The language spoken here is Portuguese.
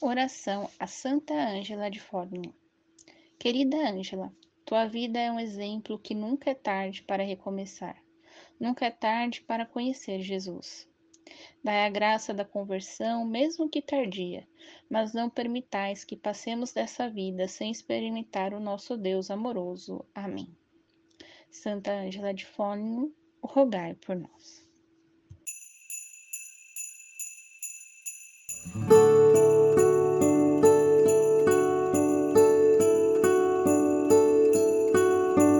Oração a Santa Ângela de Fórmula. Querida Ângela, tua vida é um exemplo que nunca é tarde para recomeçar. Nunca é tarde para conhecer Jesus. Dai a graça da conversão, mesmo que tardia, mas não permitais que passemos dessa vida sem experimentar o nosso Deus amoroso. Amém. Santa Ângela de Fórmula, rogai por nós.